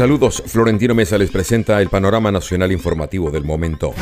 Saludos, Florentino Mesa les presenta el panorama nacional informativo del momento.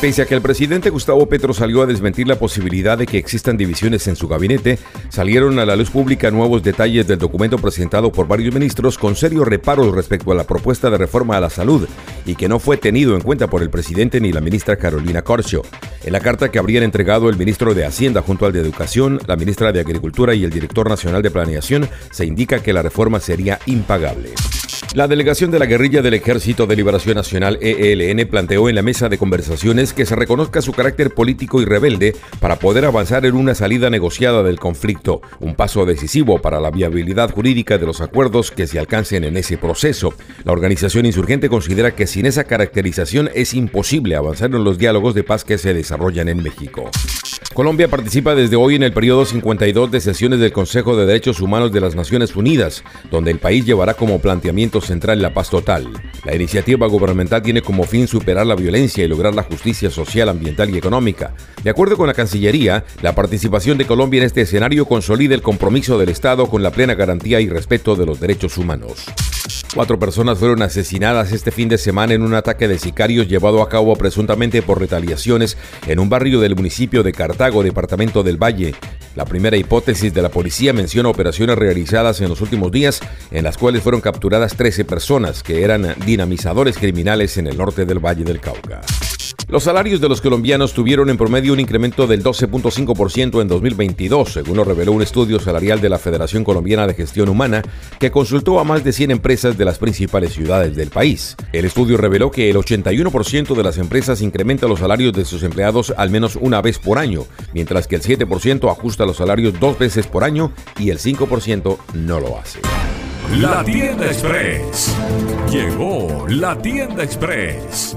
Pese a que el presidente Gustavo Petro salió a desmentir la posibilidad de que existan divisiones en su gabinete, salieron a la luz pública nuevos detalles del documento presentado por varios ministros con serios reparos respecto a la propuesta de reforma a la salud y que no fue tenido en cuenta por el presidente ni la ministra Carolina Corcho. En la carta que habrían entregado el ministro de Hacienda junto al de Educación, la ministra de Agricultura y el director nacional de Planeación, se indica que la reforma sería impagable. La delegación de la guerrilla del Ejército de Liberación Nacional ELN planteó en la mesa de conversaciones que se reconozca su carácter político y rebelde para poder avanzar en una salida negociada del conflicto, un paso decisivo para la viabilidad jurídica de los acuerdos que se alcancen en ese proceso. La organización insurgente considera que sin esa caracterización es imposible avanzar en los diálogos de paz que se desarrollan en México. Colombia participa desde hoy en el periodo 52 de sesiones del Consejo de Derechos Humanos de las Naciones Unidas, donde el país llevará como planteamiento central la paz total. La iniciativa gubernamental tiene como fin superar la violencia y lograr la justicia social, ambiental y económica. De acuerdo con la Cancillería, la participación de Colombia en este escenario consolida el compromiso del Estado con la plena garantía y respeto de los derechos humanos. Cuatro personas fueron asesinadas este fin de semana en un ataque de sicarios llevado a cabo presuntamente por retaliaciones en un barrio del municipio de Cartago, departamento del Valle. La primera hipótesis de la policía menciona operaciones realizadas en los últimos días en las cuales fueron capturadas 13 personas que eran dinamizadores criminales en el norte del Valle del Cauca. Los salarios de los colombianos tuvieron en promedio un incremento del 12.5% en 2022, según lo reveló un estudio salarial de la Federación Colombiana de Gestión Humana, que consultó a más de 100 empresas de las principales ciudades del país. El estudio reveló que el 81% de las empresas incrementa los salarios de sus empleados al menos una vez por año, mientras que el 7% ajusta los salarios dos veces por año y el 5% no lo hace. La tienda express. Llegó la tienda express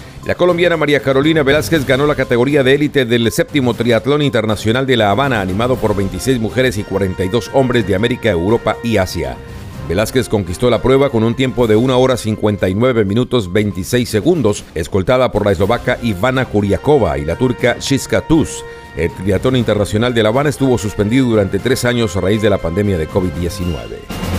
La colombiana María Carolina Velázquez ganó la categoría de élite del séptimo triatlón internacional de La Habana, animado por 26 mujeres y 42 hombres de América, Europa y Asia. Velázquez conquistó la prueba con un tiempo de 1 hora 59 minutos 26 segundos, escoltada por la eslovaca Ivana Kuriakova y la turca Shiska Tuz. El triatlón internacional de La Habana estuvo suspendido durante tres años a raíz de la pandemia de COVID-19.